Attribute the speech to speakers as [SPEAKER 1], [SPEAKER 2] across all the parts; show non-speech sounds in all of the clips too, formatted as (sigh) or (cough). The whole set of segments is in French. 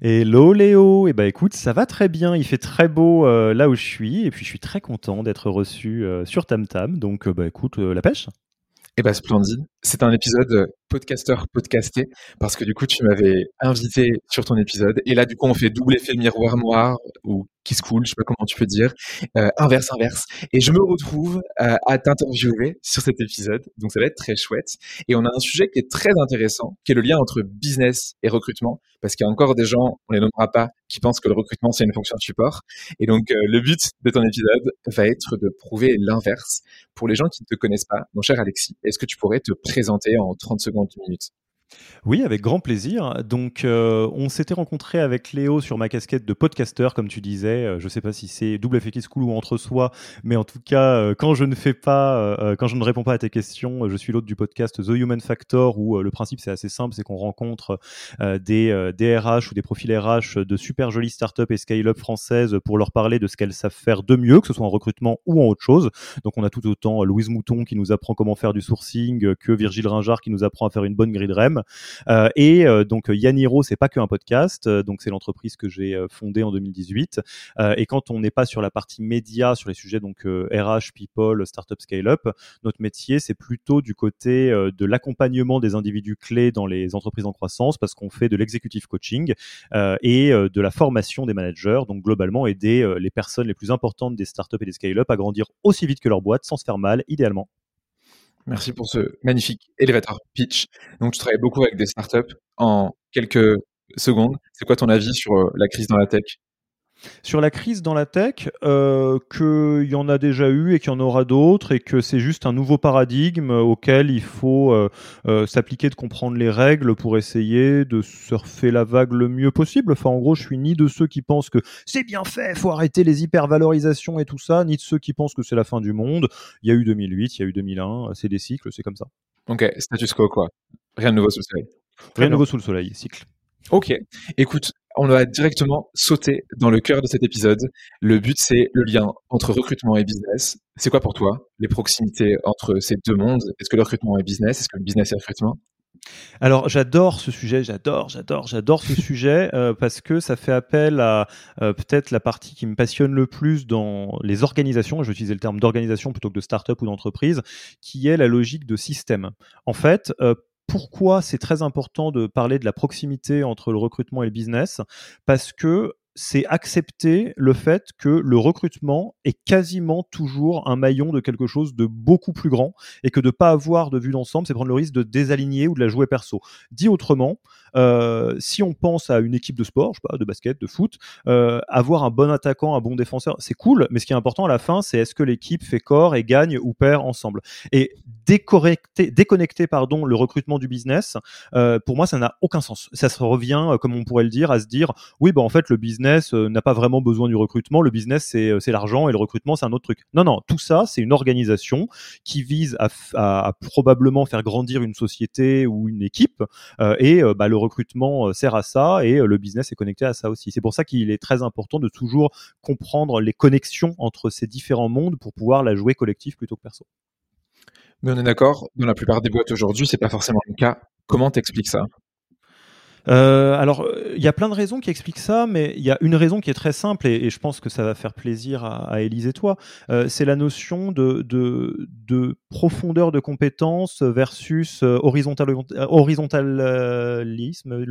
[SPEAKER 1] Hello Léo, et eh ben écoute, ça va très bien, il fait très beau euh, là où je suis, et puis je suis très content d'être reçu euh, sur Tam Tam, donc euh, bah écoute, la pêche.
[SPEAKER 2] Eh ben splendide, c'est un épisode podcasteur podcasté, parce que du coup tu m'avais invité sur ton épisode, et là du coup on fait double effet miroir noir, ou qui se coule, je sais pas comment tu peux dire, euh, inverse, inverse. Et je me retrouve euh, à t'interviewer sur cet épisode, donc ça va être très chouette. Et on a un sujet qui est très intéressant, qui est le lien entre business et recrutement, parce qu'il y a encore des gens, on les nommera pas, qui pensent que le recrutement c'est une fonction de support. Et donc euh, le but de ton épisode va être de prouver l'inverse. Pour les gens qui ne te connaissent pas, mon cher Alexis, est-ce que tu pourrais te présenter en 30 secondes, une minute
[SPEAKER 1] oui, avec grand plaisir. Donc, euh, on s'était rencontré avec Léo sur ma casquette de podcaster, comme tu disais. Euh, je ne sais pas si c'est double effet School ou entre soi, mais en tout cas, euh, quand je ne fais pas, quand je ne réponds pas à tes questions, je suis l'autre du podcast The Human Factor, où le principe c'est assez simple, c'est qu'on rencontre des, des RH ou des profils RH de super jolies startups et scale-up françaises pour leur parler de ce qu'elles savent faire de mieux, que ce soit en recrutement ou en autre chose. Donc, on a tout autant Louise Mouton qui nous apprend comment faire du sourcing que Virgile Ringard qui nous apprend à faire une bonne grille de REM. Euh, et euh, donc Yaniro, c'est pas qu'un podcast, euh, donc c'est l'entreprise que j'ai fondée en 2018. et quand on n'est pas sur la partie média, sur les sujets donc RH, people, startup, scale-up, notre métier c'est plutôt du côté de l'accompagnement des individus clés dans les entreprises en croissance, parce qu'on fait de l'executive coaching et de la formation des managers, donc globalement aider les personnes les plus importantes des startups et des scale-up à grandir aussi vite que leur boîte sans se faire mal, idéalement.
[SPEAKER 2] Merci pour ce magnifique elevator pitch. Donc, tu travailles beaucoup avec des startups. En quelques secondes, c'est quoi ton avis sur euh, la crise dans la tech?
[SPEAKER 1] Sur la crise dans la tech, euh, qu'il y en a déjà eu et qu'il y en aura d'autres et que c'est juste un nouveau paradigme auquel il faut euh, euh, s'appliquer de comprendre les règles pour essayer de surfer la vague le mieux possible. Enfin, en gros, je suis ni de ceux qui pensent que c'est bien fait, faut arrêter les hypervalorisations et tout ça, ni de ceux qui pensent que c'est la fin du monde. Il y a eu 2008, il y a eu 2001, c'est des cycles, c'est comme ça.
[SPEAKER 2] Ok, status quo quoi. Rien de nouveau sous le soleil.
[SPEAKER 1] Rien de nouveau sous le soleil, cycle.
[SPEAKER 2] Ok, écoute, on va directement sauter dans le cœur de cet épisode. Le but, c'est le lien entre recrutement et business. C'est quoi pour toi les proximités entre ces deux mondes? Est-ce que le recrutement est business? Est-ce que le business est recrutement?
[SPEAKER 1] Alors j'adore ce sujet, j'adore, j'adore, j'adore ce (laughs) sujet euh, parce que ça fait appel à euh, peut-être la partie qui me passionne le plus dans les organisations, je vais utiliser le terme d'organisation plutôt que de start-up ou d'entreprise, qui est la logique de système. En fait, euh, pourquoi c'est très important de parler de la proximité entre le recrutement et le business? Parce que c'est accepter le fait que le recrutement est quasiment toujours un maillon de quelque chose de beaucoup plus grand et que de ne pas avoir de vue d'ensemble, c'est prendre le risque de désaligner ou de la jouer perso. Dit autrement, si on pense à une équipe de sport, je sais pas, de basket, de foot, euh, avoir un bon attaquant, un bon défenseur, c'est cool, mais ce qui est important à la fin, c'est est-ce que l'équipe fait corps et gagne ou perd ensemble. Et déconnecter, pardon, le recrutement du business, euh, pour moi, ça n'a aucun sens. Ça se revient, comme on pourrait le dire, à se dire, oui, bah, en fait, le business n'a pas vraiment besoin du recrutement, le business, c'est l'argent et le recrutement, c'est un autre truc. Non, non, tout ça, c'est une organisation qui vise à, à, probablement faire grandir une société ou une équipe, et bah, le recrutement euh, sert à ça et euh, le business est connecté à ça aussi. C'est pour ça qu'il est très important de toujours comprendre les connexions entre ces différents mondes pour pouvoir la jouer collectif plutôt que perso.
[SPEAKER 2] Mais on est d'accord, dans la plupart des boîtes aujourd'hui, c'est pas forcément le cas. Comment t'expliques ça?
[SPEAKER 1] Euh, alors, il y a plein de raisons qui expliquent ça, mais il y a une raison qui est très simple, et, je pense que ça va faire plaisir à, à Élise et toi, euh, c'est la notion de, de, de, profondeur de compétences versus euh, horizontal, horizontalisme,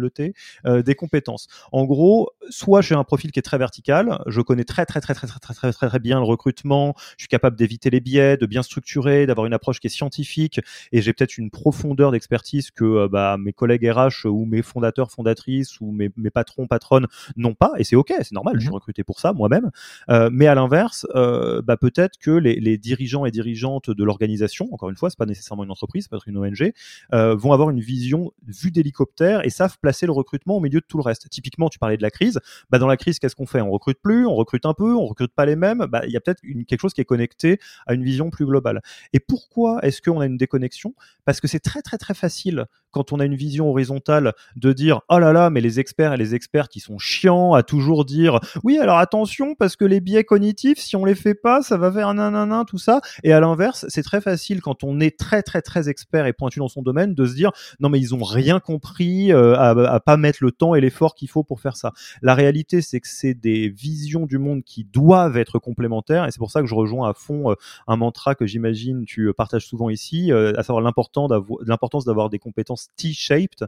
[SPEAKER 1] des compétences. En gros, soit j'ai un profil qui est très vertical, je connais très très très très très très très, très, très bien le recrutement, je suis capable d'éviter les biais, de bien structurer, d'avoir une approche qui est scientifique, et j'ai peut-être une profondeur d'expertise que bah, mes collègues RH ou mes fondateurs fondatrices ou mes, patrons, patronnes n'ont pas, et c'est ok, c'est normal, je suis mhm. recruté pour ça moi-même. Euh, mais à l'inverse, euh, bah, peut-être que les, dirigeants et dirigeantes de l'organisation, encore une fois, c'est pas nécessairement une entreprise, peut être une ONG, euh, vont avoir une vision vue d'hélicoptère et savent placer le recrutement au milieu de tout le reste. Typiquement, tu parlais de la crise. Bah, dans la crise, qu'est-ce qu'on fait? On recrute plus, on recrute un peu, on recrute pas les mêmes. Bah, il y a peut-être quelque chose qui est connecté à une vision plus globale. Et pourquoi est-ce qu'on a une déconnexion? Parce que c'est très très très facile quand on a une vision horizontale de dire oh là là mais les experts et les experts qui sont chiants à toujours dire oui alors attention parce que les biais cognitifs si on les fait pas ça va faire nanana tout ça. Et à l'inverse c'est très facile quand on est très très très expert et pointu dans son domaine de se dire non mais ils ont rien compris euh, à, pas mettre le temps et l'effort qu'il faut pour faire ça. La réalité c'est que c'est des visions du monde qui doivent être complémentaires et c'est pour ça que je rejoins à fond euh, un mantra que j'imagine tu partages souvent ici euh, à savoir l'importance d'avoir des compétences T-shaped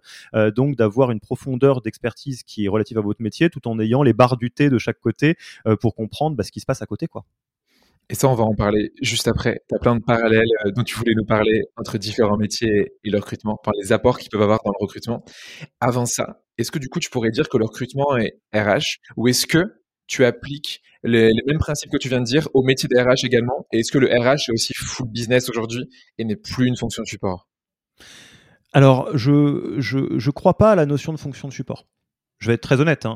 [SPEAKER 1] donc d'avoir une profondeur d'expertise qui est relative à votre métier, tout en ayant les barres du thé de chaque côté euh, pour comprendre bah, ce qui se passe à côté, quoi.
[SPEAKER 2] Et ça, on va en parler juste après. Tu as plein de parallèles euh, dont tu voulais nous parler entre différents métiers et le recrutement, par les apports qu'ils peuvent avoir dans le recrutement. Avant ça, est-ce que du coup, tu pourrais dire que le recrutement est RH ou est-ce que tu appliques les, mêmes principes que tu viens de dire au métier de RH également? Et est-ce que le RH est aussi full business aujourd'hui et n'est plus une fonction de support?
[SPEAKER 1] Alors, je, je, crois pas à la notion de fonction de support. Je vais être très honnête. Hein.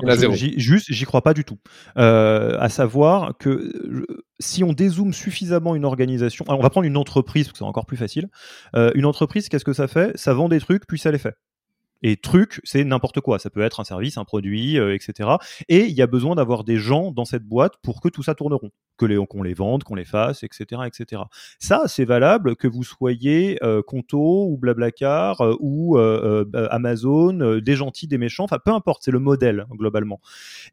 [SPEAKER 1] juste, j'y crois pas du tout. Euh, à savoir que si on dézoome suffisamment une organisation, on va prendre une entreprise parce que c'est encore plus facile. Euh, une entreprise, qu'est-ce que ça fait? Ça vend des trucs, puis ça les fait. Et truc, c'est n'importe quoi. Ça peut être un service, un produit, euh, etc. Et il y a besoin d'avoir des gens dans cette boîte pour que tout ça tourne rond, que les, qu'on les vende, qu'on les fasse, etc., etc. Ça, c'est valable que vous soyez euh, Conto ou Blablacar euh, ou euh, Amazon, des gentils, des méchants. Enfin, peu importe. C'est le modèle globalement.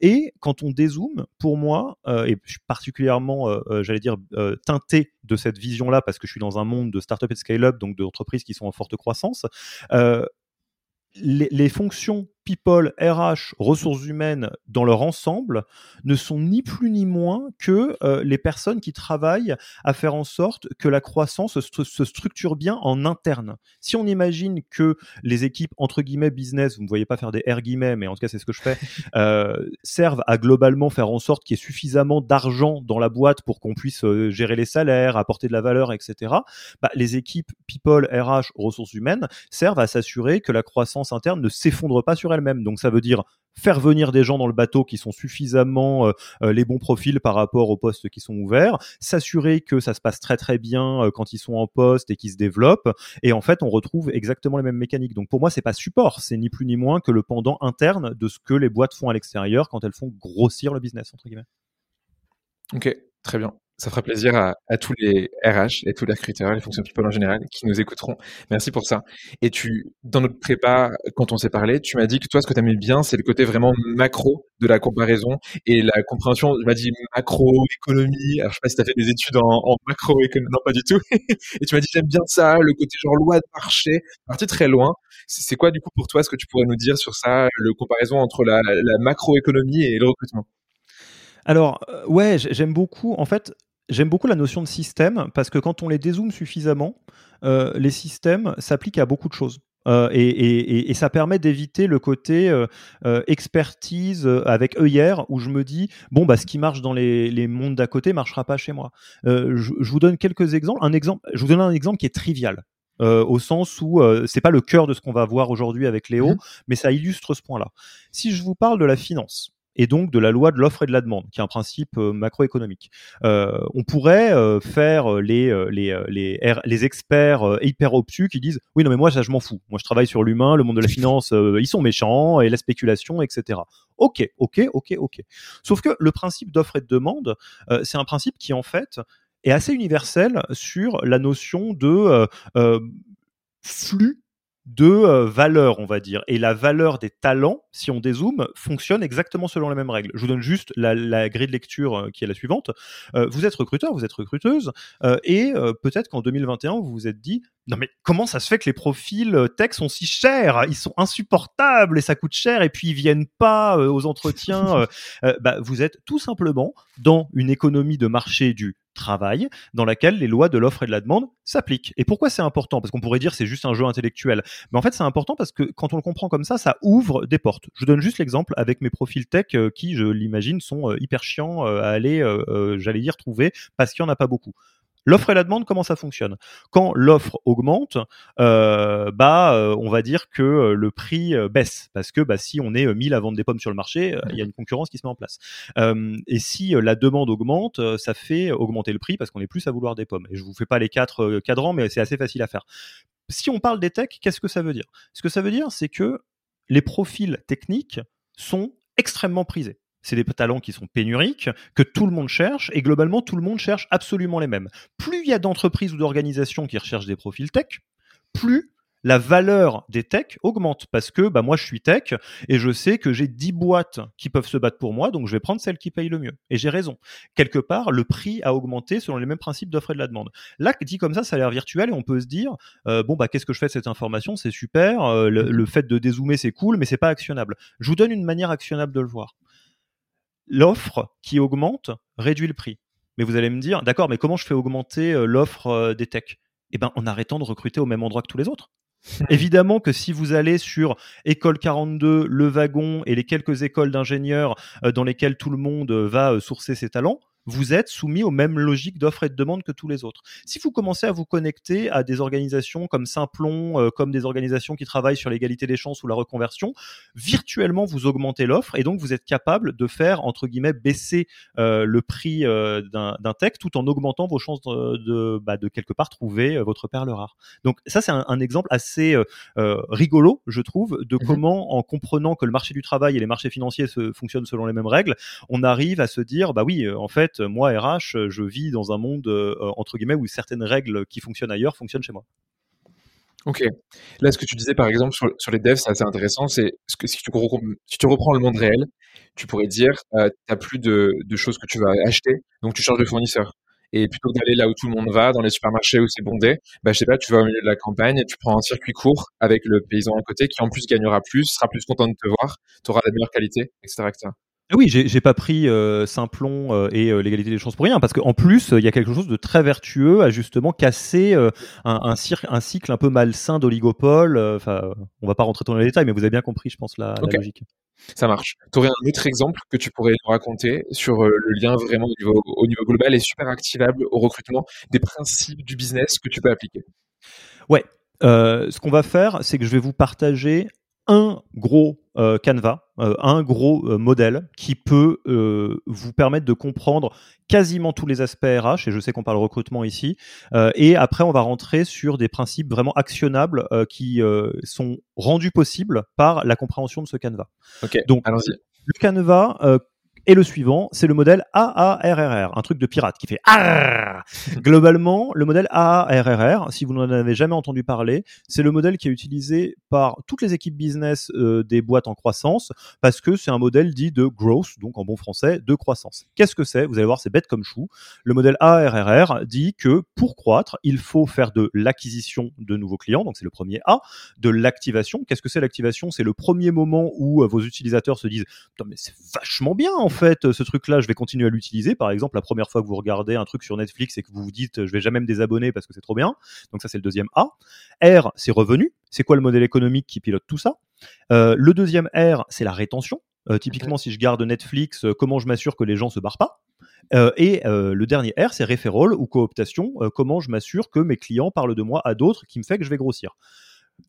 [SPEAKER 1] Et quand on dézoome, pour moi, et je suis particulièrement, j'allais dire, teinté de cette vision-là parce que je suis dans un monde de start-up et de scale-up, donc d'entreprises qui sont en forte croissance. Les, fonctions people, RH, ressources humaines dans leur ensemble ne sont ni plus ni moins que euh, les personnes qui travaillent à faire en sorte que la croissance se, structure bien en interne. Si on imagine que les équipes entre guillemets business, vous ne voyez pas faire des R guillemets, mais en tout cas c'est ce que je fais, (laughs) euh, servent à globalement faire en sorte qu'il y ait suffisamment d'argent dans la boîte pour qu'on puisse euh, gérer les salaires, apporter de la valeur, etc. Bah, les équipes people, RH, ressources humaines servent à s'assurer que la croissance interne ne s'effondre pas sur elle même Donc ça veut dire faire venir des gens dans le bateau qui sont suffisamment euh, euh, les bons profils par rapport aux postes qui sont ouverts, s'assurer que ça se passe très très bien euh, quand ils sont en poste et qu'ils se développent. Et en fait, on retrouve exactement les mêmes mécaniques. Donc pour moi, c'est pas support, c'est ni plus ni moins que le pendant interne de ce que les boîtes font à l'extérieur quand elles font grossir le business entre guillemets.
[SPEAKER 2] Ok, très bien. Ça fera plaisir à, tous les RH et tous les recruteurs, les fonctions people en général, qui nous écouteront. Merci pour ça. Et tu, dans notre prépa, quand on s'est parlé, tu m'as dit que toi, ce que tu aimais bien, c'est le côté vraiment macro de la comparaison et la compréhension. Tu m'as dit macroéconomie. Alors, je sais pas si tu as fait des études en, en macroéconomie. Non, pas du tout. (laughs) et tu m'as dit, j'aime bien ça, le côté genre loi de marché. Parti très loin. C'est quoi, du coup, pour toi, ce que tu pourrais nous dire sur ça, le comparaison entre la, la macroéconomie et le recrutement?
[SPEAKER 1] Alors, euh, ouais, j'aime beaucoup. En fait, J'aime beaucoup la notion de système parce que quand on les dézoome suffisamment, euh, les systèmes s'appliquent à beaucoup de choses. Euh, et, ça permet d'éviter le côté euh, expertise avec œillère où je me dis bon bah ce qui marche dans les, mondes d'à côté marchera pas chez moi. Je, vous donne quelques exemples. Un exemple, je vous donne un exemple qui est trivial. au sens où c'est pas le cœur de ce qu'on va voir aujourd'hui avec Léo, mmh mais ça illustre ce point-là. Si je vous parle de la finance, et donc de la loi de l'offre et de la demande, qui est un principe euh, macroéconomique. Euh, on pourrait euh, faire les, les, les, les experts hyper obtus qui disent oui non mais moi ça je m'en fous, moi je travaille sur l'humain, le monde de la finance, ils sont méchants et la spéculation, etc. Ok, ok, ok, ok. Sauf que le principe d'offre et de demande, c'est un principe qui en fait est assez universel sur la notion de flux de euh, valeur, on va dire. Et la valeur des talents, si on dézoome, fonctionne exactement selon les mêmes règles. Je vous donne juste la, grille de lecture euh, qui est la suivante. Euh, vous êtes recruteur, vous êtes recruteuse, et peut-être qu'en 2021, vous vous êtes dit, non mais comment ça se fait que les profils tech sont si chers? Ils sont insupportables et ça coûte cher, et puis ils viennent pas aux entretiens. bah, vous êtes tout simplement dans une économie de marché du travail dans laquelle les lois de l'offre et de la demande s'appliquent. Et pourquoi c'est important? Parce qu'on pourrait dire c'est juste un jeu intellectuel. Mais en fait, c'est important parce que quand on le comprend comme ça, ça ouvre des portes. Je donne juste l'exemple avec mes profils tech euh, qui, je l'imagine, sont euh, hyper chiants euh, à aller, j'allais dire, trouver parce qu'il n'y en a pas beaucoup. L'offre et la demande, comment ça fonctionne? Quand l'offre augmente, euh, bah, euh, on va dire que euh, le prix baisse parce que bah, si on est 1000 à vendre des pommes sur le marché, il y a une concurrence qui se met en place. et si la demande augmente, ça fait augmenter le prix parce qu'on est plus à vouloir des pommes. Et je vous fais pas les quatre cadrans, mais c'est assez facile à faire. Si on parle des techs, qu'est-ce que ça veut dire? Ce que ça veut dire, c'est que les profils techniques sont extrêmement prisés c'est des talents qui sont pénuriques, que tout le monde cherche, et globalement, tout le monde cherche absolument les mêmes. Plus il y a d'entreprises ou d'organisations qui recherchent des profils tech, plus la valeur des techs augmente parce que bah, moi je suis tech et je sais que j'ai 10 boîtes qui peuvent se battre pour moi, donc je vais prendre celle qui paye le mieux. Et j'ai raison. Quelque part, le prix a augmenté selon les mêmes principes d'offre et de la demande. Là, dit comme ça, ça a l'air virtuel et on peut se dire euh, bon bah qu'est-ce que je fais de cette information? C'est super. Euh, le, le, fait de dézoomer c'est cool, mais c'est pas actionnable. Je vous donne une manière actionnable de le voir l'offre qui augmente réduit le prix. Mais vous allez me dire, d'accord, mais comment je fais augmenter euh, l'offre euh, des techs? Eh bien, en arrêtant de recruter au même endroit que tous les autres. (laughs) Évidemment que si vous allez sur École 42, Le Wagon et les quelques écoles d'ingénieurs euh, dans lesquelles tout le monde va sourcer ses talents, vous êtes soumis aux mêmes logiques d'offres et de demande que tous les autres. Si vous commencez à vous connecter à des organisations comme Simplon, euh, comme des organisations qui travaillent sur l'égalité des chances ou la reconversion, virtuellement vous augmentez l'offre et donc vous êtes capable de faire entre guillemets baisser euh, le prix euh, d'un texte tout en augmentant vos chances de, bah, de, quelque part trouver votre perle rare. Donc ça c'est un, exemple assez rigolo, je trouve, de mmh comment en comprenant que le marché du travail et les marchés financiers se, fonctionnent selon les mêmes règles, on arrive à se dire bah oui en fait moi, RH, je vis dans un monde, euh, entre guillemets, où certaines règles qui fonctionnent ailleurs fonctionnent chez moi.
[SPEAKER 2] Ok. Là, ce que tu disais, par exemple, sur, les devs, c'est assez intéressant. C'est ce que si tu, reprends le monde réel, tu pourrais dire, euh, tu n'as plus de, choses que tu vas acheter, donc tu changes de fournisseur. Et plutôt que d'aller là où tout le monde va, dans les supermarchés où c'est bondé, bah, je sais pas, tu vas au milieu de la campagne tu prends un circuit court avec le paysan à côté qui en plus gagnera plus, sera plus content de te voir, tu auras la meilleure qualité, etc. etc.
[SPEAKER 1] Ah oui, j'ai pas pris euh, Simplon euh, et euh, l'égalité des chances pour rien, parce qu'en plus, il y a quelque chose de très vertueux à justement casser un, un, un, cycle un peu malsain d'oligopole. Enfin, on va pas rentrer dans les détails, mais vous avez bien compris, je pense, la, logique.
[SPEAKER 2] Ça marche. Tu aurais un autre exemple que tu pourrais nous raconter sur le lien vraiment au niveau, au niveau global et super activable au recrutement, des principes du business que tu peux appliquer?
[SPEAKER 1] Ouais, euh, ce qu'on va faire, c'est que je vais vous partager un gros euh, canevas, euh, un gros euh, modèle qui peut vous permettre de comprendre quasiment tous les aspects RH, et je sais qu'on parle recrutement ici, et après on va rentrer sur des principes vraiment actionnables qui sont rendus possibles par la compréhension de ce canevas.
[SPEAKER 2] Donc, le
[SPEAKER 1] canevas et le suivant, c'est le modèle AARRR, un truc de pirate qui fait ARR. Globalement, le modèle AARRR, si vous n'en avez jamais entendu parler, c'est le modèle qui est utilisé par toutes les équipes business euh, des boîtes en croissance parce que c'est un modèle dit de growth, donc en bon français, de croissance. Qu'est-ce que c'est? Vous allez voir, c'est bête comme chou. Le modèle AARRR dit que pour croître, il faut faire de l'acquisition de nouveaux clients, donc c'est le premier A, de l'activation. Qu'est-ce que c'est l'activation? C'est le premier moment où euh, vos utilisateurs se disent mais c'est vachement bien en fait, ce truc-là, je vais continuer à l'utiliser. Par exemple, la première fois que vous regardez un truc sur Netflix et que vous vous dites, je vais jamais me désabonner parce que c'est trop bien. Donc ça, c'est le deuxième A. R, c'est revenu. C'est quoi le modèle économique qui pilote tout ça? Euh, Le deuxième R, c'est la rétention. Euh, typiquement, si je garde Netflix, euh, comment je m'assure que les gens se barrent pas? Et le dernier R, c'est referral ou cooptation. comment je m'assure que mes clients parlent de moi à d'autres qui me fait que je vais grossir?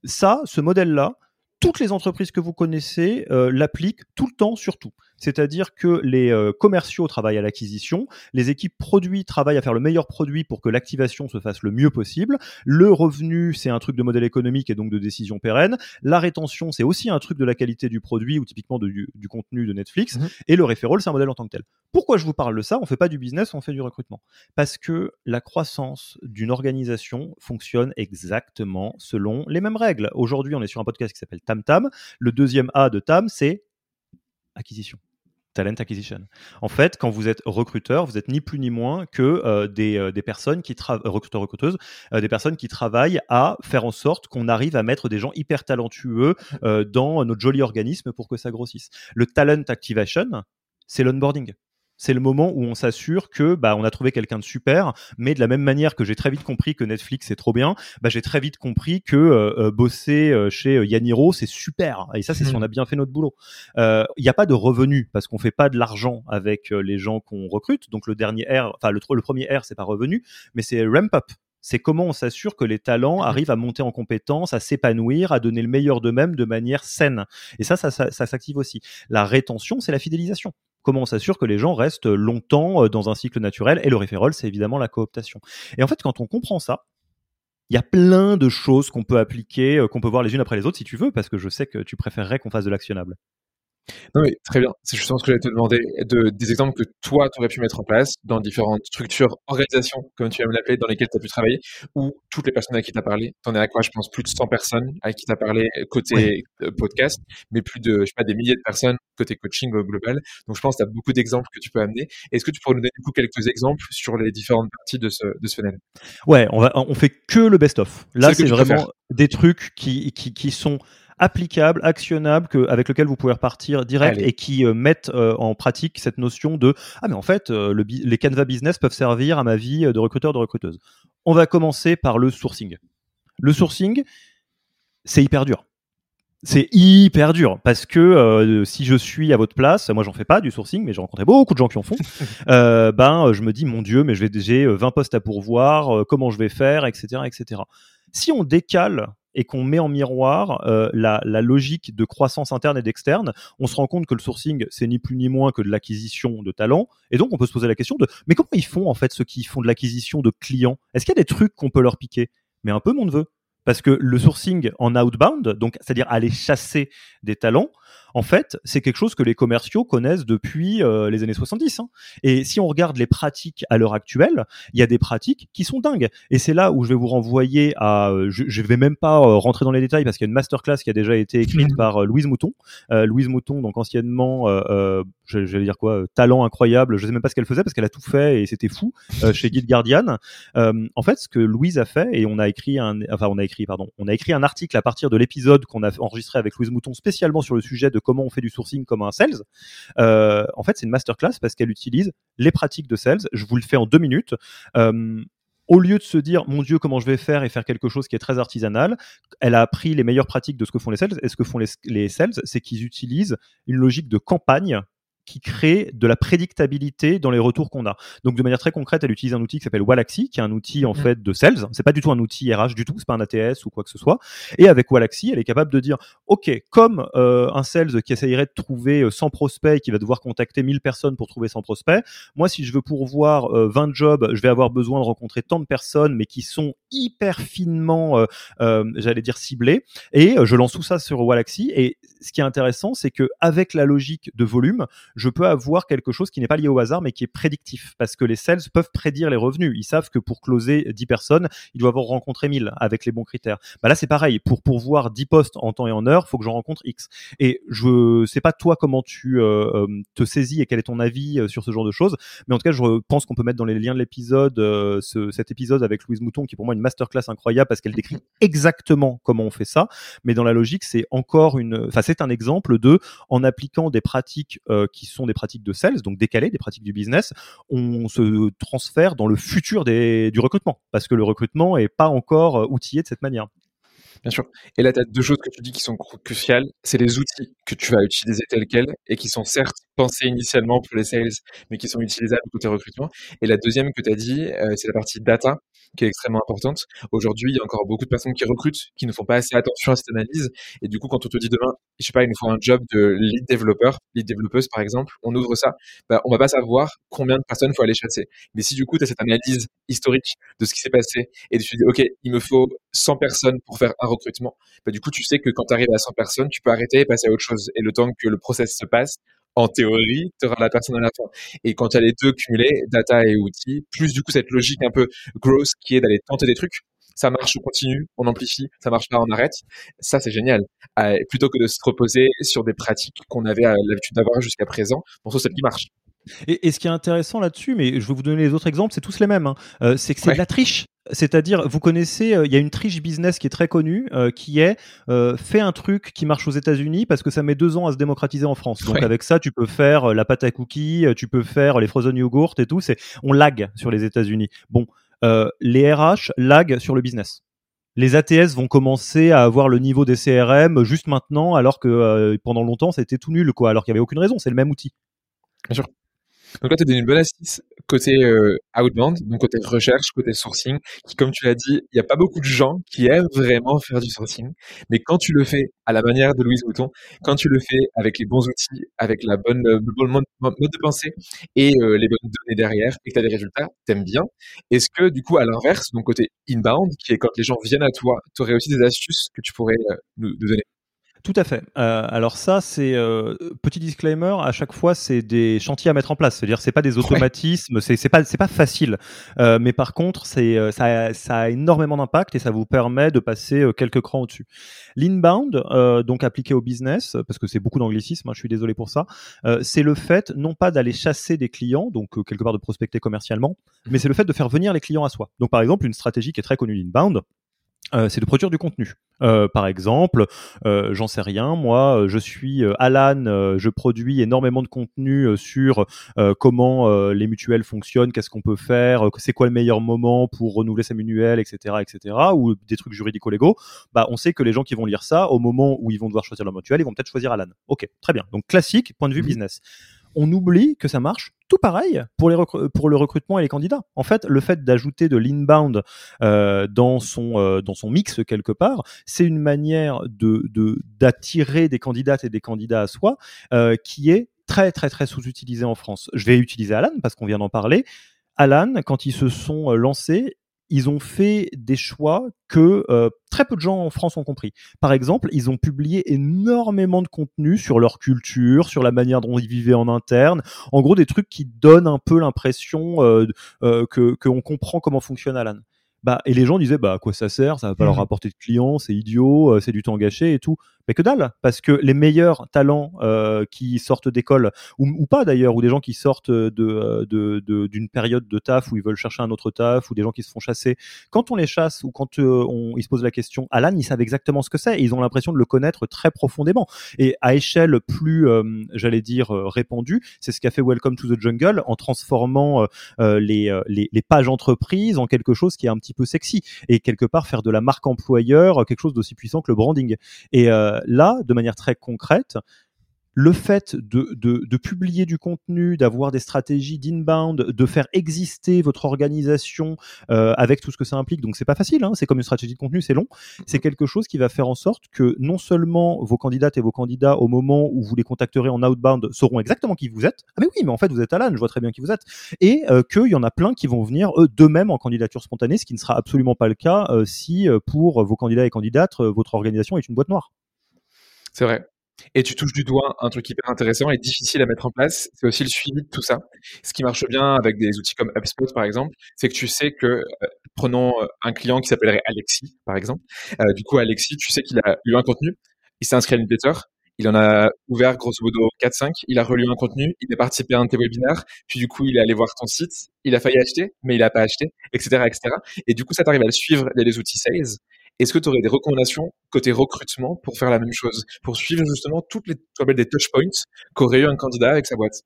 [SPEAKER 1] Ça, ce modèle-là, toutes les entreprises que vous connaissez euh, l'appliquent tout le temps sur tout. C'est-à-dire que les euh, commerciaux travaillent à l'acquisition, les équipes produits travaillent à faire le meilleur produit pour que l'activation se fasse le mieux possible. Le revenu, c'est un truc de modèle économique et donc de décision pérenne. La rétention, c'est aussi un truc de la qualité du produit ou typiquement du, contenu de Netflix. Mhm. Et le referral, c'est un modèle en tant que tel. Pourquoi je vous parle de ça? On fait pas du business, on fait du recrutement. Parce que la croissance d'une organisation fonctionne exactement selon les mêmes règles. Aujourd'hui, on est sur un podcast qui s'appelle Tam Tam. Le deuxième A de Tam, c'est acquisition talent acquisition. En fait, quand vous êtes recruteur, vous êtes ni plus ni moins que euh, des, euh, des, personnes qui travaillent, euh, des personnes qui travaillent à faire en sorte qu'on arrive à mettre des gens hyper talentueux dans notre joli organisme pour que ça grossisse. Le talent activation, c'est l'onboarding c'est le moment où on s'assure que bah, on a trouvé quelqu'un de super, mais de la même manière que j'ai très vite compris que Netflix c'est trop bien, bah, j'ai très vite compris que euh, euh, bosser euh, chez Yaniro c'est super. Et ça c'est si mmh. on a bien fait notre boulot. Il n'y a pas de revenus parce qu'on fait pas de l'argent avec les gens qu'on recrute. Donc le dernier R, enfin le, le premier R c'est pas revenu, mais c'est ramp up c'est comment on s'assure que les talents mmh. arrivent à monter en compétences, à s'épanouir, à donner le meilleur d'eux-mêmes de manière saine. Et ça, ça, ça, ça s'active aussi. La rétention, c'est la fidélisation comment on s'assure que les gens restent longtemps euh, dans un cycle naturel. Et le referral, c'est évidemment la cooptation. Et en fait, quand on comprend ça, il y a plein de choses qu'on peut appliquer, euh, qu'on peut voir les unes après les autres si tu veux, parce que je sais que tu préférerais qu'on fasse de l'actionnable.
[SPEAKER 2] Non, mais très bien. C'est justement ce que j'allais te demander, de, des exemples que toi, tu aurais pu mettre en place dans différentes structures, organisations, comme tu me l'appeler, dans lesquelles tu as pu travailler, ou toutes les personnes à qui tu as parlé. Tu en es à quoi, je pense, plus de 100 personnes à qui tu as parlé côté euh, podcast, mais plus de, je sais pas, des milliers de personnes côté coaching global. Donc, je pense que tu as beaucoup d'exemples que tu peux amener. Est-ce que tu pourrais nous donner du coup quelques exemples sur les différentes parties de ce, de ce funnel?
[SPEAKER 1] Ouais, on, va, on fait que le best-of. Là, c'est vraiment des trucs qui, qui, qui sont applicable, actionnable, que, avec lequel vous pouvez repartir direct et qui euh, mettent euh, en pratique cette notion de ah mais en fait euh, le, les Canva Business peuvent servir à ma vie de recruteur de recruteuse. On va commencer par le sourcing. Le sourcing, c'est hyper dur. C'est hyper dur parce que si je suis à votre place, moi j'en fais pas du sourcing, mais j'ai rencontré beaucoup de gens qui en font. (laughs) ben, je me dis mon Dieu, mais je vais j'ai 20 postes à pourvoir, comment je vais faire, etc., etc. Si on décale et qu'on met en miroir euh, la, logique de croissance interne et d'externe, on se rend compte que le sourcing, c'est ni plus ni moins que de l'acquisition de talents. Et donc, on peut se poser la question de, mais comment ils font en fait ceux qui font de l'acquisition de clients? Est-ce qu'il y a des trucs qu'on peut leur piquer? Mais un peu mon neveu. Parce que le sourcing en outbound, donc c'est-à-dire aller chasser des talents, en fait, c'est quelque chose que les commerciaux connaissent depuis euh, les années 70. Hein. Et si on regarde les pratiques à l'heure actuelle, il y a des pratiques qui sont dingues. Et c'est là où je vais vous renvoyer à, euh, je, je vais même pas euh, rentrer dans les détails parce qu'il y a une masterclass qui a déjà été écrite par Louise Mouton. Louise Mouton, donc anciennement, j'allais dire quoi, talent incroyable. Je sais même pas ce qu'elle faisait parce qu'elle a tout fait et c'était fou chez Guide Guardian. en fait, ce que Louise a fait et on a écrit un, enfin on a écrit, pardon, on a écrit un article à partir de l'épisode qu'on a enregistré avec Louise Mouton spécialement sur le sujet de comment on fait du sourcing comme un sales. Euh, en fait, c'est une masterclass parce qu'elle utilise les pratiques de sales. Je vous le fais en deux minutes. Euh, au lieu de se dire mon Dieu comment je vais faire et faire quelque chose qui est très artisanal, elle a appris les meilleures pratiques de ce que font les sales. Et ce que font les, les sales, c'est qu'ils utilisent une logique de campagne qui crée de la prédictabilité dans les retours qu'on a. Donc de manière très concrète, elle utilise un outil qui s'appelle Walaxy, qui est un outil en mm. fait de sales. C'est pas du tout un outil RH du tout, c'est pas un ATS ou quoi que ce soit. Et avec Walaxy, elle est capable de dire, ok, comme euh, un sales qui essayerait de trouver 100 euh, prospects et qui va devoir contacter 1000 personnes pour trouver 100 prospects, moi si je veux pourvoir 20 euh, jobs, je vais avoir besoin de rencontrer tant de personnes, mais qui sont hyper finement, j'allais dire ciblées. Et je lance tout ça sur Walaxy. Et ce qui est intéressant, c'est que avec la logique de volume, je peux avoir quelque chose qui n'est pas lié au hasard, mais qui est prédictif, parce que les sales peuvent prédire les revenus. Ils savent que pour closer 10 personnes, ils doivent en rencontrer 1000 avec les bons critères. Bah là, c'est pareil. Pour pourvoir 10 postes en temps et en heure, faut que j'en rencontre X. Et je sais pas toi comment tu euh, euh, te saisis et quel est ton avis euh, sur ce genre de choses, mais en tout cas, je pense qu'on peut mettre dans les liens de l'épisode ce, cet épisode avec Louise Mouton, qui est pour moi une masterclass incroyable parce qu'elle décrit exactement comment on fait ça. Mais dans la logique, c'est encore une, enfin, c'est un exemple de en appliquant des pratiques qui sont des pratiques de sales, donc décalées, des pratiques du business, on se transfère dans le futur des, du recrutement, parce que le recrutement est pas encore euh, outillé de cette manière.
[SPEAKER 2] Bien sûr. Et là, tu as deux choses que tu dis qui sont cruciales. C'est les outils que tu vas utiliser tels quels et qui sont certes pensées initialement pour les sales, mais qui sont utilisables côté recrutement. Et la deuxième que tu as dit, euh, c'est la partie data, qui est extrêmement importante. Aujourd'hui, il y a encore beaucoup de personnes qui recrutent, qui ne font pas assez attention à cette analyse. Et du coup, quand on te dit demain, je sais pas, il nous faut un job de lead développeur, lead développeuse par exemple, on ouvre ça, bah, on va pas savoir combien de personnes faut aller chasser. Mais si du coup, tu as cette analyse historique de ce qui s'est passé et tu dis, OK, il me faut 100 personnes pour faire un recrutement, bah, du coup, tu sais que quand tu arrives à 100 personnes, tu peux arrêter et passer à autre chose. Et le temps que le process se passe, en théorie, tu auras la personne à la fin. Et quand tu as les deux cumulés, data et outils, plus du coup cette logique un peu gross qui est d'aller tenter des trucs, ça marche, on continue, on amplifie, ça marche pas, on arrête. Ça, c'est génial. Euh, plutôt que de se reposer sur des pratiques qu'on avait euh, l'habitude d'avoir jusqu'à présent, pour celle qui marche.
[SPEAKER 1] Et, ce qui est intéressant là-dessus, mais je vais vous donner les autres exemples, c'est tous les mêmes, hein. euh, c'est que c'est de la triche. C'est-à-dire, vous connaissez, euh, il y a une triche business qui est très connue, euh, qui est fait un truc qui marche aux États-Unis parce que ça met deux ans à se démocratiser en France. Donc avec ça, tu peux faire la pâte à cookies, tu peux faire les frozen yogurt et tout. C'est on lag sur les États-Unis. Bon, les RH lag sur le business les ATS vont commencer à avoir le niveau des CRM juste maintenant, alors que pendant longtemps c'était tout nul, quoi. Alors qu'il n'y avait aucune raison, c'est le même outil.
[SPEAKER 2] Bien sûr. Donc là, tu as donné une bonne assise côté euh, outbound, donc côté recherche, côté sourcing, qui, comme tu l'as dit, il n'y a pas beaucoup de gens qui aiment vraiment faire du sourcing. Mais quand tu le fais à la manière de Louise Bouton, quand tu le fais avec les bons outils, avec la bonne, euh, le bon mode, de pensée et euh, les bonnes données derrière, et que tu as des résultats, t'aimes bien. Est-ce que, du coup, à l'inverse, donc côté inbound, qui est quand les gens viennent à toi, tu aurais aussi des astuces que tu pourrais nous donner?
[SPEAKER 1] Tout à fait. Euh, alors ça, c'est euh, petit disclaimer. À chaque fois, c'est des chantiers à mettre en place. C'est-à-dire, c'est pas des automatismes. C'est pas c'est pas facile. Euh, mais par contre, c'est ça, ça, a énormément d'impact et ça vous permet de passer quelques crans au-dessus. L'inbound, donc appliqué au business, parce que c'est beaucoup d'anglicisme. Hein, je suis désolé pour ça. c'est le fait non pas d'aller chasser des clients, donc quelque part de prospecter commercialement, mais c'est le fait de faire venir les clients à soi. Donc par exemple, une stratégie qui est très connue d'inbound, euh, c'est de produire du contenu. Euh, par exemple, euh, j'en sais rien, moi, je suis Alan, je produis énormément de contenu sur comment les mutuelles fonctionnent, qu'est-ce qu'on peut faire, c'est quoi le meilleur moment pour renouveler sa mutuelle, etc., etc., ou des trucs juridico-légaux. Bah, on sait que les gens qui vont lire ça, au moment où ils vont devoir choisir leur mutuelle, ils vont peut-être choisir Alan. Ok, très bien. Donc classique, point de vue mmh business on oublie que ça marche tout pareil pour, les pour le recrutement et les candidats. En fait, le fait d'ajouter de l'inbound euh, dans, son, euh, dans son mix quelque part, c'est une manière d'attirer des candidates et des candidats à soi euh, qui est très très très sous-utilisé en France. Je vais utiliser Alan parce qu'on vient d'en parler. Alan, quand ils se sont lancés, ils ont fait des choix que euh, très peu de gens en France ont compris. Par exemple, ils ont publié énormément de contenu sur leur culture, sur la manière dont ils vivaient en interne. En gros, des trucs qui donnent un peu l'impression euh, euh, que qu'on comprend comment fonctionne Alan. Bah, et les gens disaient bah à quoi ça sert? Ça va pas leur mmh. rapporter de clients, c'est idiot, euh, c'est du temps gâché et tout. Mais que dalle, parce que les meilleurs talents euh, qui sortent d'école ou, ou, pas d'ailleurs, ou des gens qui sortent de d'une de, de, période de taf où ils veulent chercher un autre taf, ou des gens qui se font chasser. Quand on les chasse ou quand euh, on, ils se posent la question, Alan, ils savent exactement ce que c'est et ils ont l'impression de le connaître très profondément. Et à échelle plus, euh, j'allais dire répandue, c'est ce qu'a fait Welcome to the Jungle en transformant les, les, les pages entreprises en quelque chose qui est un petit peu sexy et quelque part faire de la marque employeur quelque chose d'aussi puissant que le branding. Et euh, là, de manière très concrète, le fait de, de, publier du contenu, d'avoir des stratégies d'inbound, de faire exister votre organisation euh, avec tout ce que ça implique, donc c'est pas facile, hein, c'est comme une stratégie de contenu, c'est long, c'est quelque chose qui va faire en sorte que non seulement vos candidates et vos candidats, au moment où vous les contacterez en outbound, sauront exactement qui vous êtes, ah mais oui, mais en fait vous êtes Alan, je vois très bien qui vous êtes, et euh, qu'il y en a plein qui vont venir eux d'eux-mêmes en candidature spontanée, ce qui ne sera absolument pas le cas euh, si pour vos candidats et candidates, votre organisation est une boîte noire.
[SPEAKER 2] C'est vrai. Et tu touches du doigt un truc hyper intéressant et difficile à mettre en place, c'est aussi le suivi de tout ça. Ce qui marche bien avec des outils comme HubSpot, par exemple, c'est que tu sais que, euh, prenons euh, un client qui s'appellerait Alexis, par exemple. Euh, du coup, Alexis, tu sais qu'il a lu un contenu, il s'est inscrit à newsletter, il en a ouvert grosso modo 4-5, il a relu un contenu, il a participé à un de tes webinaires, puis du coup, il est allé voir ton site, il a failli acheter, mais il n'a pas acheté, etc., etc. Et du coup, ça t'arrive à le suivre via les outils sales est-ce que tu aurais des recommandations côté recrutement pour faire la même chose, pour suivre justement toutes les des touch points qu'aurait eu un candidat avec sa boîte?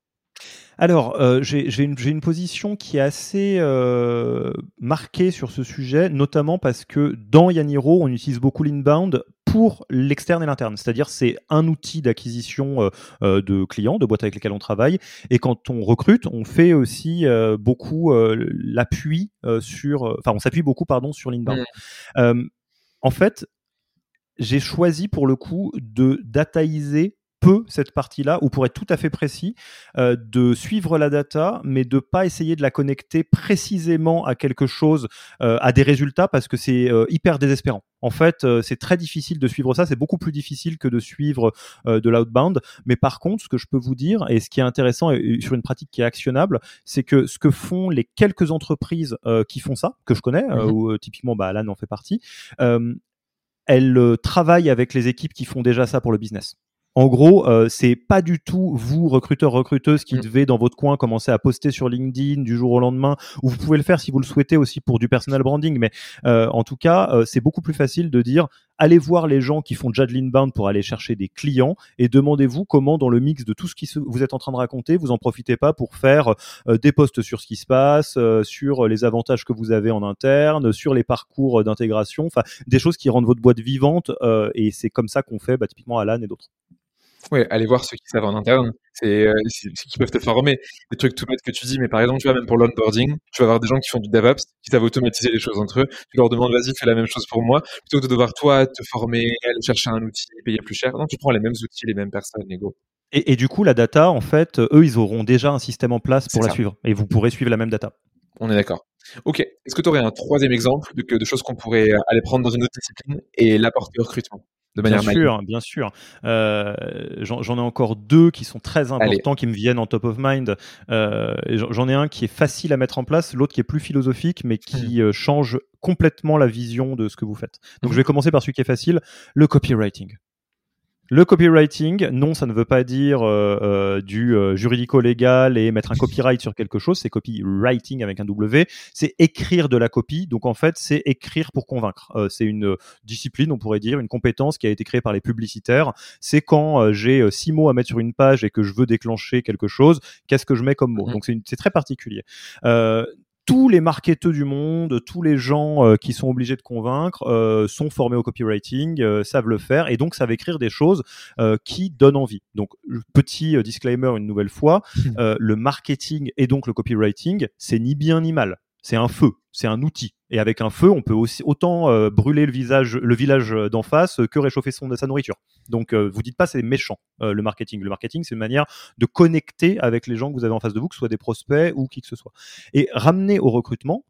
[SPEAKER 1] Alors, euh, j'ai une, position qui est assez euh, marquée sur ce sujet, notamment parce que dans Yaniro, on utilise beaucoup l'inbound pour l'externe et l'interne. C'est-à-dire, c'est un outil d'acquisition de clients, de boîtes avec lesquelles on travaille. Et quand on recrute, on fait aussi beaucoup l'appui sur, enfin, on s'appuie beaucoup, pardon, sur l'inbound. Mmh. En fait, j'ai choisi pour le coup de dataiser peu cette partie-là, ou pour être tout à fait précis, euh, de suivre la data, mais de pas essayer de la connecter précisément à quelque chose, euh, à des résultats, parce que c'est euh, hyper désespérant. En fait, c'est très difficile de suivre ça. C'est beaucoup plus difficile que de suivre de l'outbound. Mais par contre, ce que je peux vous dire, et ce qui est intéressant et, sur une pratique qui est actionnable, c'est que ce que font les quelques entreprises qui font ça, que je connais, mmh ou typiquement bah, Alan en fait partie, elles travaillent avec les équipes qui font déjà ça pour le business. En gros, euh, c'est pas du tout vous, recruteur, recruteuse, qui mm. devez dans votre coin commencer à poster sur LinkedIn du jour au lendemain, ou vous pouvez le faire si vous le souhaitez aussi pour du personal branding, mais euh, en tout cas, euh, c'est beaucoup plus facile de dire allez voir les gens qui font déjà de l'inbound pour aller chercher des clients et demandez-vous comment dans le mix de tout ce que vous êtes en train de raconter, vous en profitez pas pour faire des posts sur ce qui se passe, sur les avantages que vous avez en interne, sur les parcours d'intégration, enfin des choses qui rendent votre boîte vivante et c'est comme ça qu'on fait bah, typiquement Alan et d'autres.
[SPEAKER 2] Ouais, aller voir ceux qui savent en interne, c'est euh, ceux qui peuvent te former. Des trucs tout bêtes que tu dis, mais par exemple, tu vois, même pour l'onboarding, tu vas avoir des gens qui font du DevOps, qui savent automatiser les choses entre eux. Tu leur demandes, vas-y, fais la même chose pour moi, plutôt que de devoir toi te former, aller chercher un outil, payer plus cher. Non, tu prends les mêmes outils, les mêmes personnes, et go.
[SPEAKER 1] Et, et, du coup, la data, en fait, eux, ils auront déjà un système en place pour la suivre. Et vous pourrez suivre la même data.
[SPEAKER 2] On est d'accord. Ok. Est-ce que tu aurais un troisième exemple de, de choses qu'on pourrait aller prendre dans une autre discipline et l'apporter au recrutement?
[SPEAKER 1] Bien sûr, bien sûr. Euh, J'en ai encore deux qui sont très importants, qui me viennent en top of mind. Euh, J'en ai un qui est facile à mettre en place, l'autre qui est plus philosophique, mais qui hmm. euh, change complètement la vision de ce que vous faites. Donc je vais commencer par celui qui est facile, le copywriting. Le copywriting, non, ça ne veut pas dire euh, euh, du euh, juridico-légal et mettre un copyright sur quelque chose. C'est copywriting avec un W. C'est écrire de la copie. Donc en fait, c'est écrire pour convaincre. c'est une discipline, on pourrait dire, une compétence qui a été créée par les publicitaires. C'est quand j'ai six mots à mettre sur une page et que je veux déclencher quelque chose, qu'est-ce que je mets comme mot? Mmh. Donc c'est très particulier tous les marketeurs du monde, tous les gens euh, qui sont obligés de convaincre euh, sont formés au copywriting, euh, savent le faire et donc savent écrire des choses qui donnent envie. Donc petit disclaimer une nouvelle fois, le marketing et donc le copywriting, c'est ni bien ni mal c'est un feu, c'est un outil. Et avec un feu, on peut aussi autant euh, brûler le le village d'en face que réchauffer son, sa nourriture. Donc, euh, vous dites pas c'est méchant euh, le marketing. Le marketing, c'est une manière de connecter avec les gens que vous avez en face de vous, que ce soit des prospects ou qui que ce soit. Et ramener au recrutement,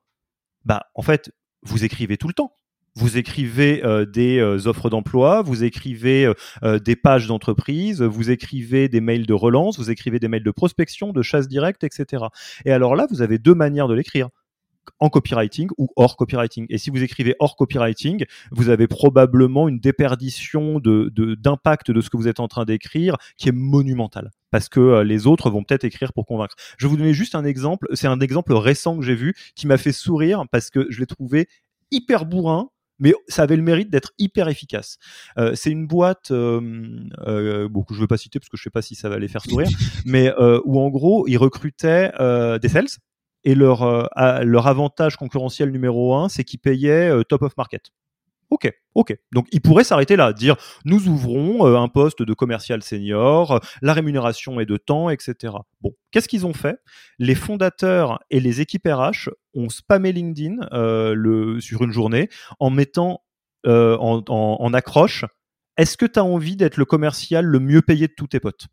[SPEAKER 1] bah en fait, vous écrivez tout le temps. Vous écrivez des offres d'emploi, vous écrivez des pages d'entreprise, vous écrivez des mails de relance, vous écrivez des mails de prospection, de chasse directe, etc. Et alors là, vous avez deux manières de l'écrire en copywriting ou hors copywriting. Et si vous écrivez hors copywriting, vous avez probablement une déperdition de, d'impact de, ce que vous êtes en train d'écrire qui est monumentale parce que euh, les autres vont peut-être écrire pour convaincre. Je vais vous donner juste un exemple, c'est un exemple récent que j'ai vu qui m'a fait sourire parce que je l'ai trouvé hyper bourrin, mais ça avait le mérite d'être hyper efficace. Euh, c'est une boîte, euh, euh, bon, que je ne veux pas citer parce que je ne sais pas si ça va les faire sourire, (laughs) mais où en gros, ils recrutaient des sales et leur, euh, leur avantage concurrentiel numéro un, c'est qu'ils payaient euh, top of market. Ok, ok. Donc ils pourraient s'arrêter là, dire nous ouvrons euh, un poste de commercial senior, la rémunération est de temps, etc. Bon, qu'est-ce qu'ils ont fait? Les fondateurs et les équipes RH ont spammé LinkedIn sur une journée en mettant en accroche Est-ce que tu as envie d'être le commercial le mieux payé de tous tes potes?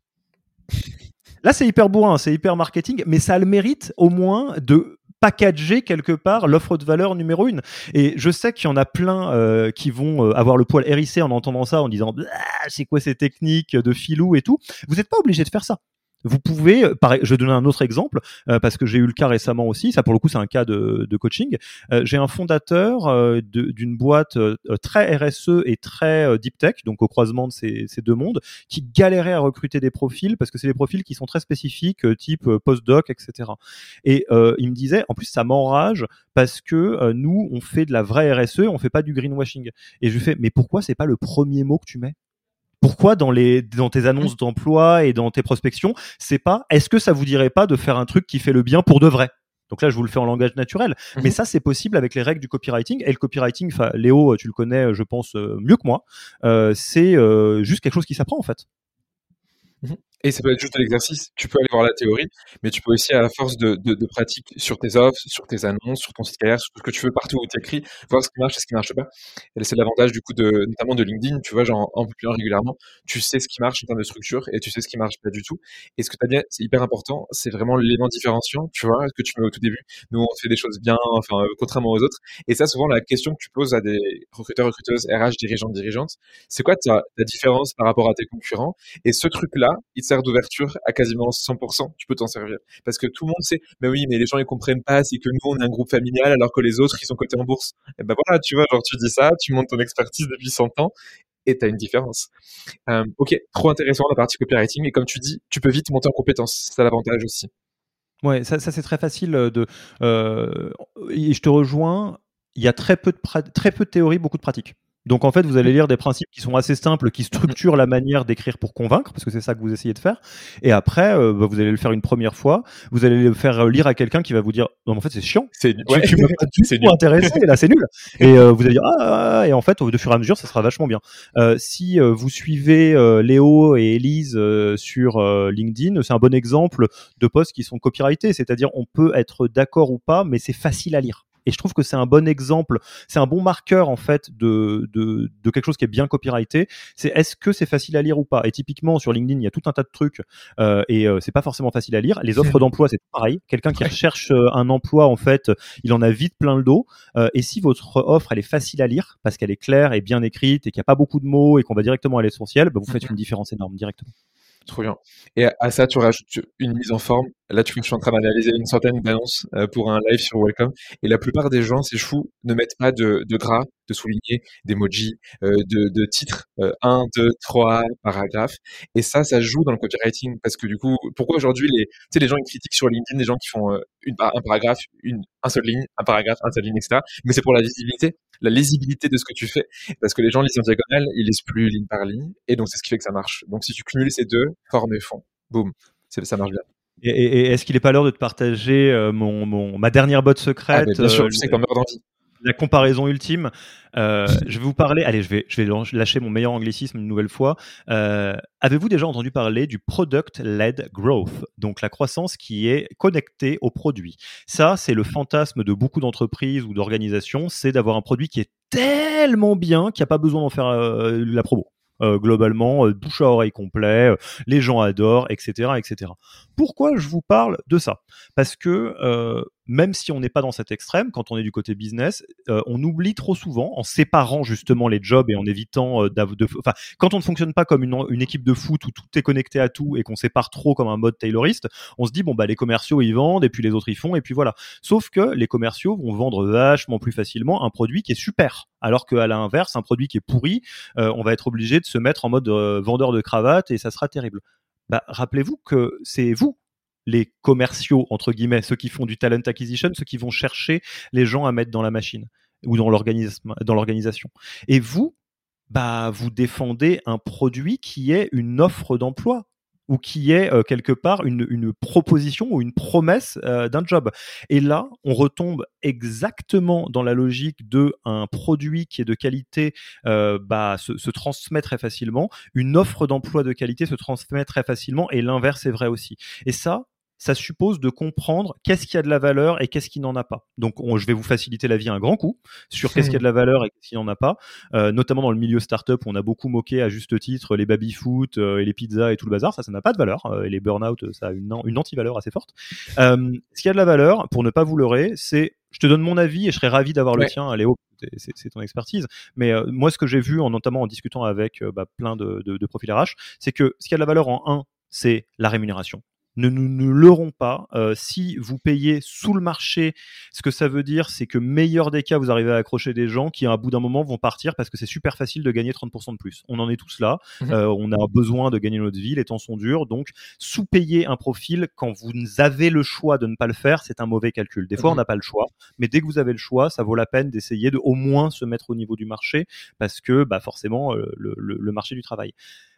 [SPEAKER 1] Là, c'est hyper bourrin, c'est hyper marketing, mais ça a le mérite au moins de packager quelque part l'offre de valeur numéro une. Et je sais qu'il y en a plein euh, qui vont euh, avoir le poil hérissé en entendant ça, en disant ah, c'est quoi ces techniques de filou et tout. Vous n'êtes pas obligé de faire ça. Vous pouvez, euh, je vais donner un autre exemple euh, parce que j'ai eu le cas récemment aussi. Ça pour le coup c'est un cas de, de coaching. Euh, j'ai un fondateur d'une boîte très RSE et très deep tech, donc au croisement de ces, ces, deux mondes, qui galérait à recruter des profils parce que c'est des profils qui sont très spécifiques, type postdoc, etc. Et il me disait, en plus ça m'enrage parce que nous on fait de la vraie RSE, on fait pas du greenwashing. Et je lui fais, mais pourquoi c'est pas le premier mot que tu mets? Pourquoi dans les dans tes annonces d'emploi et dans tes prospections, c'est pas est-ce que ça vous dirait pas de faire un truc qui fait le bien pour de vrai? Donc là, je vous le fais en langage naturel.
[SPEAKER 2] Mhm.
[SPEAKER 1] Mais ça, c'est possible avec les règles du copywriting. Et le copywriting, Léo, tu le connais, je pense, euh, mieux que moi. Euh, c'est euh, juste quelque chose qui s'apprend, en fait.
[SPEAKER 2] Et ça peut être juste l'exercice. Tu peux aller voir la théorie, mais tu peux aussi, à la force de, de, pratique sur tes offres, sur tes annonces, sur ton site carrière, sur tout ce que tu veux, partout où tu écris, voir ce qui marche et ce qui marche pas. Et c'est l'avantage, du coup, de, notamment de LinkedIn. Tu vois, genre, en publiant régulièrement, tu sais ce qui marche en termes de structure et tu sais ce qui marche pas du tout. Et ce que tu as dit, c'est hyper important. C'est vraiment l'élément différenciant, tu vois, que tu mets au tout début. Nous, on fait des choses bien, enfin, euh, contrairement aux autres. Et ça, souvent, la question que tu poses à des recruteurs, recruteuses, RH, dirigeants, dirigeantes, c'est quoi ta, ta différence par rapport à tes concurrents? Et ce truc-là, il d'ouverture à quasiment 100%, tu peux t'en servir. Parce que tout le monde sait, mais oui, mais les gens ils comprennent pas, c'est que nous on est un groupe familial alors que les autres ils sont cotés en bourse. Et ben voilà, tu vois, genre tu dis ça, tu montes ton expertise depuis 100 ans et tu as une différence. Euh, ok, trop intéressant la partie copywriting et comme tu dis, tu peux vite monter en compétence, c'est l'avantage aussi.
[SPEAKER 1] Ouais, ça, c'est très facile de. Euh, et je te rejoins. Il y a très peu de très peu de théorie, beaucoup de pratique. Donc en fait, vous allez lire des principes qui sont assez simples, qui structurent la manière d'écrire pour convaincre, parce que c'est ça que vous essayez de faire. Et après, euh, bah, vous allez le faire une première fois. Vous allez le faire lire à quelqu'un qui va vous dire non, en fait, c'est chiant.
[SPEAKER 2] C'est
[SPEAKER 1] ouais. tu, tu pas (laughs) du tout intéressé. là, c'est nul. (laughs) Et euh, vous allez dire ah, ah, ah, et en fait, au fur et à mesure, ça sera vachement bien. Euh, si euh, vous suivez euh, Léo et Elise sur LinkedIn, c'est un bon exemple de posts qui sont copyrightés, c'est-à-dire on peut être d'accord ou pas, mais c'est facile à lire. Et je trouve que c'est un bon exemple, c'est un bon marqueur en fait de, de, de, quelque chose qui est bien copyrighté. C'est est-ce que c'est facile à lire ou pas? Et typiquement sur LinkedIn, il y a tout un tas de trucs euh, et euh, c'est pas forcément facile à lire. Les offres d'emploi, c'est pareil. Quelqu'un qui recherche euh, un emploi, en fait, il en a vite plein le dos. Et si votre offre elle est facile à lire parce qu'elle est claire et bien écrite et qu'il n'y a pas beaucoup de mots et qu'on va directement à l'essentiel, bah, vous faites une différence énorme directement.
[SPEAKER 2] Trop bien. Et à ça, tu rajoutes une mise en forme. Là, tu vois, je suis en train d'analyser une centaine d'annonces euh, pour un live sur Welcome. Et la plupart des gens, c'est fou, ne mettent pas de, gras, de souligner, d'emoji, euh, de, de titres, euh, 1, 2, 3 paragraphes. Et ça, ça joue dans le copywriting. Parce que du coup, pourquoi aujourd'hui, les, tu sais, les gens, ils critiquent sur LinkedIn des gens qui font euh, un paragraphe, une, un seul ligne, un paragraphe, un seul ligne, etc. Mais c'est pour la visibilité, la lisibilité de ce que tu fais. Parce que les gens lisent en diagonale, ils lisent plus ligne par ligne. Et donc, c'est ce qui fait que ça marche. Donc, si tu cumules ces deux, forme et fond, boum, ça marche bien.
[SPEAKER 1] Et, et est-ce qu'il n'est pas l'heure de te partager euh, mon, mon, ma dernière botte secrète
[SPEAKER 2] ah, Bien sûr, euh, je sais que t'en meurs d'envie.
[SPEAKER 1] La comparaison ultime. Euh, je vais vous parler. Allez, je vais, je vais lâcher mon meilleur anglicisme une nouvelle fois. Euh, Avez-vous déjà entendu parler du product-led growth, donc la croissance qui est connectée au produit Ça, c'est le fantasme de beaucoup d'entreprises ou d'organisations, c'est d'avoir un produit qui est tellement bien qu'il n'y a pas besoin d'en faire euh, la promo. Euh, globalement, euh, bouche à oreille complet, euh, les gens adorent, etc., etc. Pourquoi je vous parle de ça? Parce que même si on n'est pas dans cet extrême, quand on est du côté business, on oublie trop souvent, en séparant justement les jobs et en évitant de, enfin, quand on ne fonctionne pas comme une, équipe de foot où tout est connecté à tout et qu'on sépare trop comme un mode tayloriste, on se dit bon bah les commerciaux ils vendent et puis les autres ils font et puis voilà. Sauf que les commerciaux vont vendre vachement plus facilement un produit qui est super, alors qu'à l'inverse, un produit qui est pourri, on va être obligé de se mettre en mode vendeur de cravate et ça sera terrible. Bah, rappelez-vous que c'est vous les commerciaux, entre guillemets, ceux qui font du talent acquisition, ceux qui vont chercher les gens à mettre dans la machine ou dans l'organisation. Et vous, bah, vous défendez un produit qui est une offre d'emploi ou qui est euh, quelque part une, une, proposition ou une promesse euh, d'un job. Et là, on retombe exactement dans la logique de un produit qui est de qualité euh, bah, se, se, transmet très facilement, une offre d'emploi de qualité se transmet très facilement, et l'inverse est vrai aussi. Et ça, ça suppose de comprendre qu'est-ce qui a de la valeur et qu'est-ce qui n'en a pas. Donc, je vais vous faciliter la vie un grand coup sur qu'est-ce qui a de la valeur et qu'est-ce qui n'en a pas, euh, notamment dans le milieu startup où on a beaucoup moqué à juste titre les baby-foot euh, et les pizzas et tout le bazar. Ça, ça n'a pas de valeur. Euh, et les burn-out, ça a une, une anti-valeur assez forte. Euh, ce qui a de la valeur, pour ne pas vous leurrer, c'est je te donne mon avis et je serais ravi d'avoir le tien, Léo. C'est ton expertise. Mais euh, moi, ce que j'ai vu, en, notamment en discutant avec euh, bah, plein de, de, de profils RH, c'est que ce qui a de la valeur en un, c'est la rémunération ne nous ne leurrons pas. Euh, si vous payez sous le marché, ce que ça veut dire, c'est que meilleur des cas, vous arrivez à accrocher des gens qui, à bout d'un moment, vont partir parce que c'est super facile de gagner 30% de plus. On en est tous là. Mhm. Euh, on a besoin de gagner notre vie. Les temps sont durs. Donc, sous-payer un profil quand vous avez le choix de ne pas le faire, c'est un mauvais calcul. Des fois, on mhm. n'a pas le choix. Mais dès que vous avez le choix, ça vaut la peine d'essayer de au moins se mettre au niveau du marché parce que, bah, forcément, euh, le, le, le marché du travail.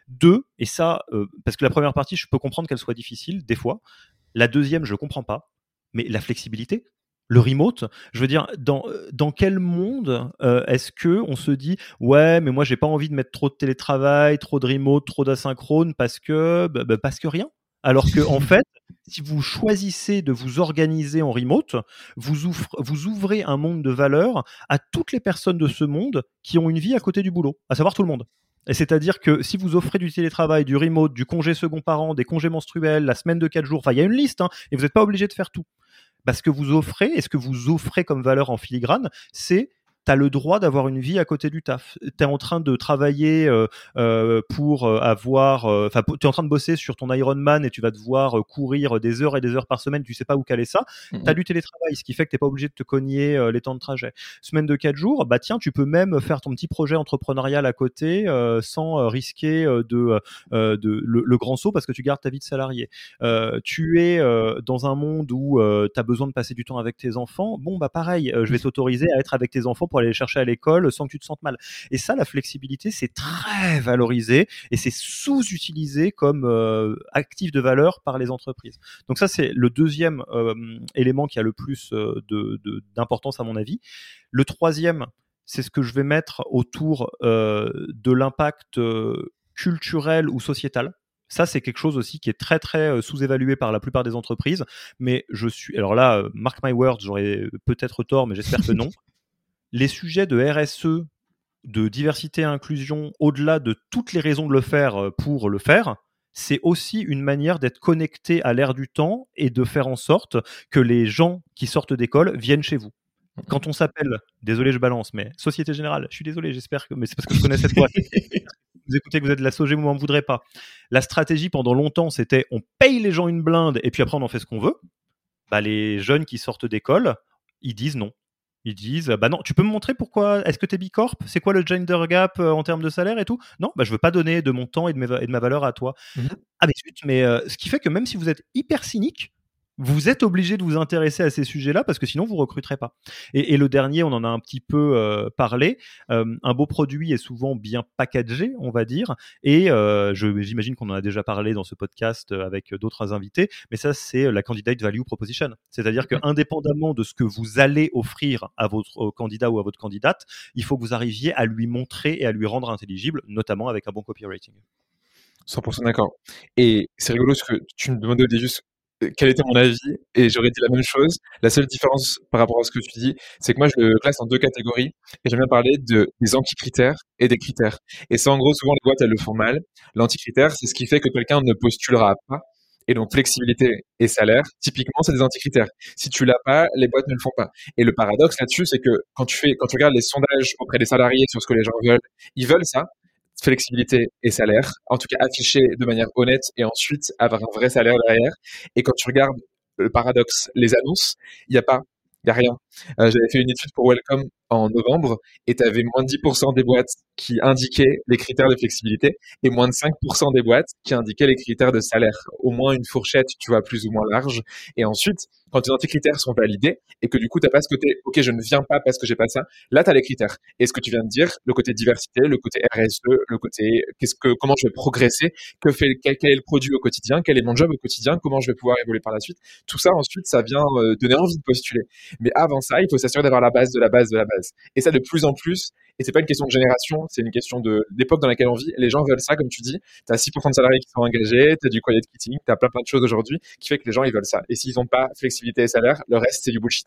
[SPEAKER 1] Deux, et ça, euh, parce que la première partie, je peux comprendre qu'elle soit difficile, des fois. La deuxième, je comprends pas. mais la flexibilité, le remote, je veux dire, dans, dans quel monde euh, est-ce que on se dit ouais, mais moi j'ai pas envie de mettre trop de télétravail, trop de remote, trop d'asynchrone parce que bah, bah, parce que rien. Alors que en (laughs) fait, si vous choisissez de vous organiser en remote, vous, vous ouvrez un monde de valeur à toutes les personnes de ce monde qui ont une vie à côté du boulot, à savoir tout le monde. Et c'est-à-dire que si vous offrez du télétravail, du remote, du congé second parent, des congés menstruels, la semaine de 4 jours, enfin il y a une liste, hein, et vous n'êtes pas obligé de faire tout. Parce que vous offrez, et ce que vous offrez comme valeur en filigrane, c'est tu as le droit d'avoir une vie à côté du taf. Tu es en train de travailler euh, euh, pour euh, avoir. Enfin, tu es en train de bosser sur ton Ironman et tu vas devoir courir des heures et des heures par semaine, tu sais pas où caler ça. Tu as du télétravail, ce qui fait que tu pas obligé de te cogner les temps de trajet. Semaine de 4 jours, bah tiens, tu peux même faire ton petit projet entrepreneurial à côté sans risquer de, de le, grand saut parce que tu gardes ta vie de salarié. tu es dans un monde où tu as besoin de passer du temps avec tes enfants. Bon, bah pareil, je vais t'autoriser à être avec tes enfants pour aller les chercher à l'école sans que tu te sentes mal. Et ça, la flexibilité, c'est très valorisé et c'est sous-utilisé comme euh, actif de valeur par les entreprises. Donc ça, c'est le deuxième euh, élément qui a le plus euh, d'importance à mon avis. Le troisième, c'est ce que je vais mettre autour de l'impact culturel ou sociétal. Ça, c'est quelque chose aussi qui est très très sous-évalué par la plupart des entreprises. Mais je suis, alors là, mark my words, j'aurais peut-être tort, mais j'espère que non (laughs) les sujets de RSE, de diversité et inclusion, au-delà de toutes les raisons de le faire euh, pour le faire, c'est aussi une manière d'être connecté à l'ère du temps et de faire en sorte que les gens qui sortent d'école viennent chez vous. Quand on s'appelle, désolé je balance, mais Société Générale, je suis désolé, j'espère que, mais c'est parce que je connais cette boîte. (laughs) vous écoutez que vous êtes de la SOG, vous m'en voudrez pas. La stratégie pendant longtemps, c'était on paye les gens une blinde et puis après on en fait ce qu'on veut. Bah, les jeunes qui sortent d'école, ils disent non. Ils disent bah non, tu peux me montrer pourquoi est-ce que tu es bicorp? C'est quoi le gender gap euh, en termes de salaire et tout? Non, bah je veux pas donner de mon temps et de, et de ma valeur à toi. Mmh ah mais zut, mais euh, ce qui fait que même si vous êtes hyper cynique, vous êtes obligé de vous intéresser à ces sujets-là parce que sinon vous recruterez pas. Et, le dernier, on en a un petit peu euh, parlé. Euh, un beau produit est souvent bien packagé, on va dire. Et euh, j'imagine qu'on en a déjà parlé dans ce podcast avec d'autres invités. Mais ça, c'est la candidate value proposition. C'est-à-dire que indépendamment de ce que vous allez offrir à votre candidat ou à votre candidate, il faut que vous arriviez à lui montrer et à lui rendre intelligible, notamment avec un bon copywriting.
[SPEAKER 2] 100% d'accord. Et c'est rigolo ce que tu me demandais juste quel était mon avis et j'aurais dit la même chose. La seule différence par rapport à ce que tu dis, c'est que moi je le classe en deux catégories et j'aime bien parler de, des anti-critères et des critères. Et ça, en gros, souvent les boîtes elles le font mal. L'anti-critère, c'est ce qui fait que quelqu'un ne postulera pas. Et donc flexibilité et salaire, typiquement, c'est des anti-critères. Si tu l'as pas, les boîtes ne le font pas. Et le paradoxe là-dessus, c'est que quand tu fais, quand tu regardes les sondages auprès des salariés sur ce que les gens veulent, ils veulent ça, flexibilité et salaire, en tout cas affiché de manière honnête et ensuite avoir un vrai salaire derrière. Et quand tu regardes le paradoxe, les annonces, il n'y a pas, il n'y a rien. Euh, j'avais fait une étude pour Welcome en novembre et tu avais moins de 10% des boîtes qui indiquaient les critères de flexibilité et moins de 5% des boîtes qui indiquaient les critères de salaire. Au moins une fourchette, tu vois, plus ou moins large. Et ensuite, quand tes anti-critères sont validés et que du coup, tu n'as pas ce côté, OK, je ne viens pas parce que j'ai pas ça, là, tu as les critères. Et ce que tu viens de dire, le côté diversité, le côté RSE, le côté qu'est-ce que, comment je vais progresser, que fait, quel, est le produit au quotidien, quel est mon job au quotidien, comment je vais pouvoir évoluer par la suite. Tout ça, ensuite, ça vient euh, donner envie de postuler. Mais avant ça, il faut s'assurer d'avoir la base de la base de la base. Et ça, de plus en plus, et c'est pas une question de génération, c'est une question de l'époque dans laquelle on vit. Les gens veulent ça, comme tu dis. Tu as 6% de salariés qui sont engagés, tu as du quiet quitting, tu as plein plein de choses aujourd'hui qui fait que les gens ils veulent ça. Et s'ils n'ont pas flexibilité et salaire, le reste c'est du bullshit.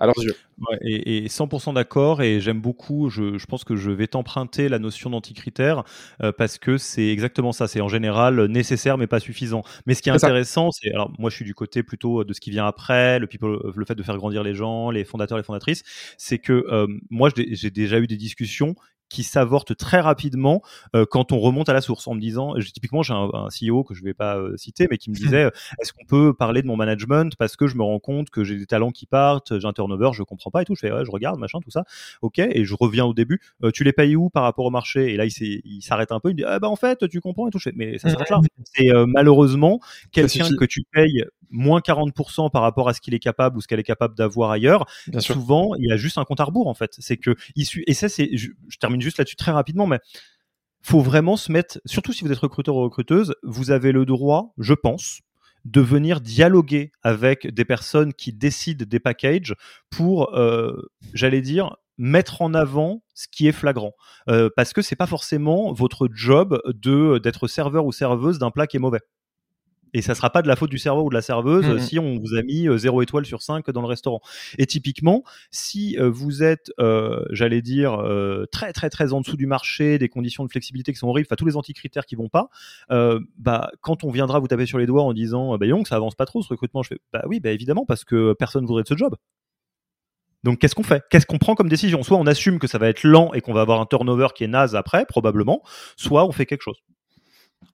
[SPEAKER 2] Alors yeux.
[SPEAKER 1] et, 100% d'accord, et j'aime beaucoup, je, pense que je vais t'emprunter la notion d'anticritère, euh, parce que c'est exactement ça, c'est en général nécessaire mais pas suffisant. Mais ce qui est, intéressant, c'est, alors moi je suis du côté plutôt de ce qui vient après, le, people, le fait de faire grandir les gens, les fondateurs, les fondatrices, c'est que euh, moi j'ai déjà eu des discussions qui s'avorte très rapidement euh, quand on remonte à la source en me disant, typiquement j'ai un, CEO que je vais pas euh, citer, mais qui me (laughs) disait, est-ce qu'on peut parler de mon management parce que je me rends compte que j'ai des talents qui partent, j'ai un turnover, je comprends pas et tout, je fais, ouais, je regarde, machin, tout ça, ok, et je reviens au début, euh, tu les payes où par rapport au marché? Et là il s'arrête un peu, il me dit, ah bah en fait tu comprends et tout, je fais, mais ça s'arrête là. (laughs) C'est malheureusement quelqu'un que tu payes moins 40% par rapport à ce qu'il est capable ou ce qu'elle est capable d'avoir ailleurs. souvent, il y a juste un compte à rebours en fait. C'est que et ça c'est, je, termine juste là-dessus très rapidement, mais faut vraiment se mettre, surtout si vous êtes recruteur ou recruteuse, vous avez le droit, je pense, de venir dialoguer avec des personnes qui décident des packages pour, euh, j'allais dire, mettre en avant ce qui est flagrant euh, parce que c'est pas forcément votre job de d'être serveur ou serveuse d'un plat qui est mauvais et ça sera pas de la faute du serveur ou de la serveuse mmh si on vous a mis 0 étoile sur 5 dans le restaurant. Et typiquement, si vous êtes, j'allais dire, très très très en dessous du marché, des conditions de flexibilité qui sont horribles, enfin tous les anti-critères qui vont pas, bah quand on viendra vous taper sur les doigts en disant, bah que ça avance pas trop ce recrutement, je fais, bah oui, bah évidemment parce que personne voudrait de ce job. Donc qu'est-ce qu'on fait? Qu'est-ce qu'on prend comme décision? Soit on assume que ça va être lent et qu'on va avoir un turnover qui est naze après, probablement, soit on fait quelque chose.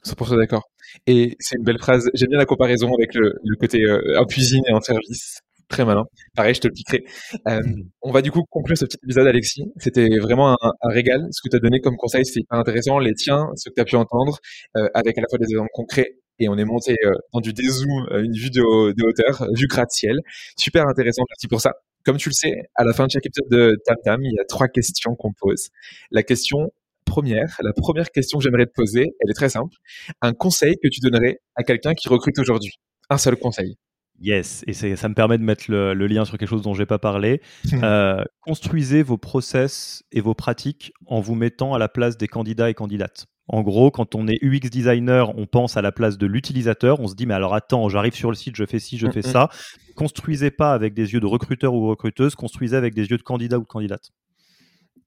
[SPEAKER 2] 100% d'accord. Et c'est une belle phrase. J'aime bien la comparaison avec le, côté euh, en cuisine et en service. Très malin. Pareil, je te le piquerai. Euh, (laughs) on va du coup conclure ce petit épisode, Alexis. C'était vraiment un, régal. Ce que tu as donné comme conseil, c'était hyper intéressant. Les tiens, ce que tu as pu entendre, euh, avec à la fois des exemples concrets et on est monté dans du dézoom, une vue de, hauteur, vue gratte-ciel. Super intéressant, merci pour ça. Comme tu le sais, à la fin de chaque épisode de Tam Tam, il y a trois questions qu'on pose. La question première, la première question que j'aimerais te poser, elle est très simple. Un conseil que tu donnerais à quelqu'un qui recrute aujourd'hui? Un seul conseil.
[SPEAKER 1] Yes, et ça me permet de mettre le, lien sur quelque chose dont je n'ai pas parlé. (laughs) Euh, construisez vos process et vos pratiques en vous mettant à la place des candidats et candidates. En gros, quand on est UX designer, on pense à la place de l'utilisateur. On se dit, mais alors attends, j'arrive sur le site, je fais ci, je fais ça. Construisez pas avec des yeux de recruteur ou recruteuse, construisez avec des yeux de candidat ou de candidate.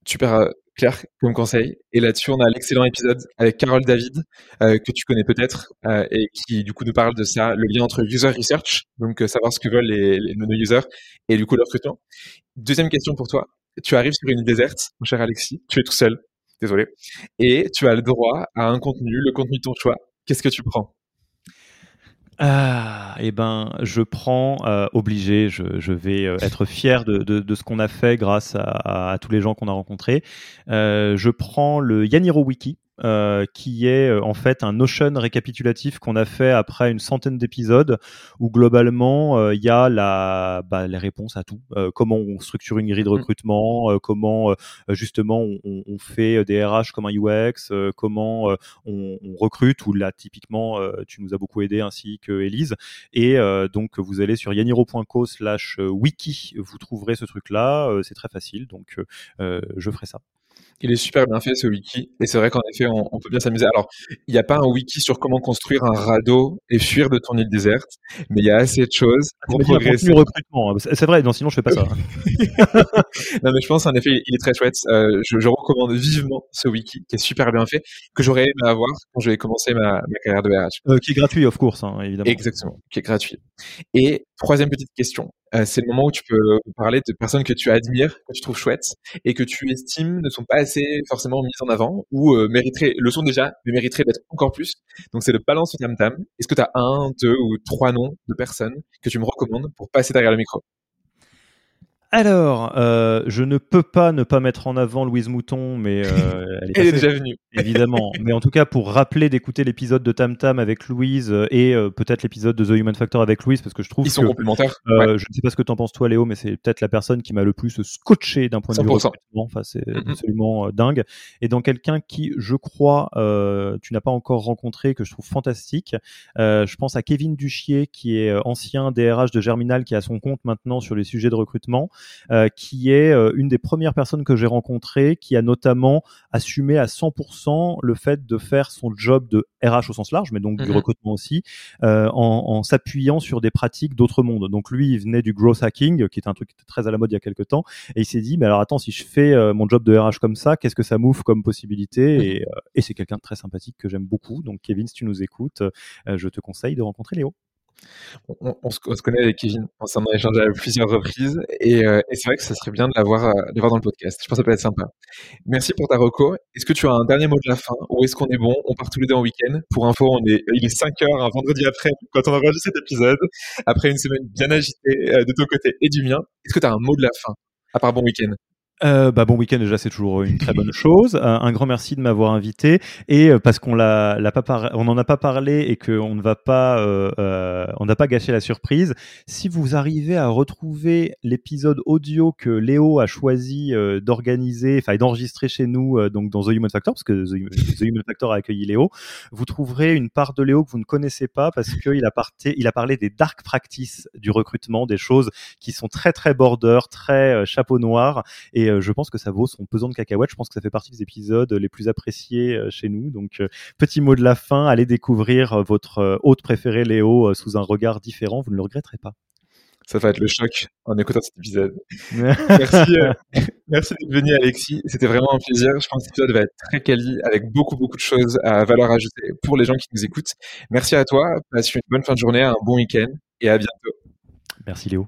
[SPEAKER 2] Super, euh, clair comme conseil. Et là-dessus, on a l'excellent épisode avec Carole David, euh, que tu connais peut-être, euh, et qui du coup nous parle de ça, le lien entre user research, donc euh, savoir ce que veulent les, les nos users, et du coup leur recrutement. Deuxième question pour toi. Tu arrives sur une déserte, mon cher Alexis, tu es tout seul, désolé, et tu as le droit à un contenu, le contenu de ton choix. Qu'est-ce que tu prends?
[SPEAKER 1] Ah, eh ben, je prends, euh, obligé, je, vais euh, être fier de, ce qu'on a fait grâce à, tous les gens qu'on a rencontrés. Euh, je prends le Yaniro Wiki, euh, qui est euh, en fait un Notion récapitulatif qu'on a fait après une centaine d'épisodes où globalement euh, il y a la, bah, les réponses à tout. comment on structure une grille de mmh. recrutement, comment justement on, on, fait des RH comme un UX, comment on, on, recrute, ou là typiquement tu nous as beaucoup aidé ainsi que Elise. Et donc vous allez sur yaniro.co slash wiki, vous trouverez ce truc là, c'est très facile, donc je ferai ça.
[SPEAKER 2] Il est super bien fait ce wiki et c'est vrai qu'en effet on, peut bien s'amuser. Alors il n'y a pas un wiki sur comment construire un radeau et fuir de ton île déserte, mais il y a assez de choses
[SPEAKER 1] pour progresser. recrutement, hein. c'est vrai. Non, sinon je fais pas ça. (laughs)
[SPEAKER 2] non mais je pense en effet il est très chouette. Euh, je, je, recommande vivement ce wiki qui est super bien fait que j'aurais aimé avoir quand j'ai commencé ma, ma, carrière de RH.
[SPEAKER 1] Euh, qui est gratuit of course hein, évidemment.
[SPEAKER 2] Exactement, qui est gratuit. Et troisième petite question, euh, c'est le moment où tu peux parler de personnes que tu admires, que tu trouves chouettes et que tu estimes ne pas assez forcément mises en avant ou euh, mériteraient, le sont déjà, mais mériteraient d'être encore plus. Donc c'est le balance au tam tam. Est-ce que tu as un, deux ou trois noms de personnes que tu me recommandes pour passer derrière le micro?
[SPEAKER 1] Alors, euh, je ne peux pas ne pas mettre en avant Louise Mouton, mais
[SPEAKER 2] euh, (laughs) elle, est, déjà venue.
[SPEAKER 1] Évidemment. (laughs) mais en tout cas, pour rappeler d'écouter l'épisode de Tam Tam avec Louise euh, et peut-être l'épisode de The Human Factor avec Louise, parce que je trouve
[SPEAKER 2] ils sont complémentaires.
[SPEAKER 1] Je ne sais pas ce que tu en penses toi, Léo, mais c'est peut-être la personne qui m'a le plus scotché d'un point de vue recrutement. Enfin, c'est absolument dingue. Et dans quelqu'un qui, je crois, tu n'as pas encore rencontré, que je trouve fantastique. je pense à Kevin Duchier, qui est ancien DRH de Germinal, qui a son compte maintenant sur les sujets de recrutement. Euh, qui est euh, une des premières personnes que j'ai rencontrées, qui a notamment assumé à 100% le fait de faire son job de RH au sens large, mais donc du mhm. recrutement aussi, euh, en, en s'appuyant sur des pratiques d'autres mondes. Donc lui, il venait du growth hacking, qui est un truc qui était très à la mode il y a quelques temps, et il s'est dit, mais alors attends, si je fais mon job de RH comme ça, qu'est-ce que ça m'ouvre comme possibilité mhm. Et, et c'est quelqu'un de très sympathique que j'aime beaucoup. Donc Kevin, si tu nous écoutes, je te conseille de rencontrer Léo.
[SPEAKER 2] On, se, connaît avec Kevin, on s'en a échangé à plusieurs reprises et, euh, c'est vrai que ça serait bien de l'avoir euh, dans le podcast. Je pense que ça peut être sympa. Merci pour ta reco. Est-ce que tu as un dernier mot de la fin ou est-ce qu'on est bon? On part tous les deux en week-end. Pour info, il est 5 heures un vendredi après quand on enregistre cet épisode, après une semaine bien agitée euh, de ton côté et du mien. Est-ce que tu as un mot de la fin à part bon week-end?
[SPEAKER 1] Euh, bah, bon week-end déjà, c'est toujours une très bonne chose. Un, grand merci de m'avoir invité et euh, parce qu'on l'a, l'a pas on n'en a pas parlé et qu'on ne va pas, euh, euh, on n'a pas gâché la surprise. Si vous arrivez à retrouver l'épisode audio que Léo a choisi euh, d'organiser, enfin d'enregistrer chez nous, donc dans The Human Factor, parce que The, Human Factor a accueilli Léo, vous trouverez une part de Léo que vous ne connaissez pas parce qu'il a, il a parlé des dark practices du recrutement, des choses qui sont très très border, très chapeau noir et euh, je pense que ça vaut son pesant de cacahuètes. Je pense que ça fait partie des épisodes les plus appréciés euh, chez nous. Donc, euh, petit mot de la fin, allez découvrir votre hôte préféré Léo sous un regard différent. Vous ne le regretterez pas.
[SPEAKER 2] Ça va être le choc en écoutant cet épisode. (laughs) merci, merci d'être venu, Alexis. C'était vraiment un plaisir. Je pense que cet épisode va être très quali, avec beaucoup, beaucoup de choses à valeur ajoutée pour les gens qui nous écoutent. Merci à toi. Passe une bonne fin de journée, un bon week-end et à bientôt.
[SPEAKER 1] Merci, Léo.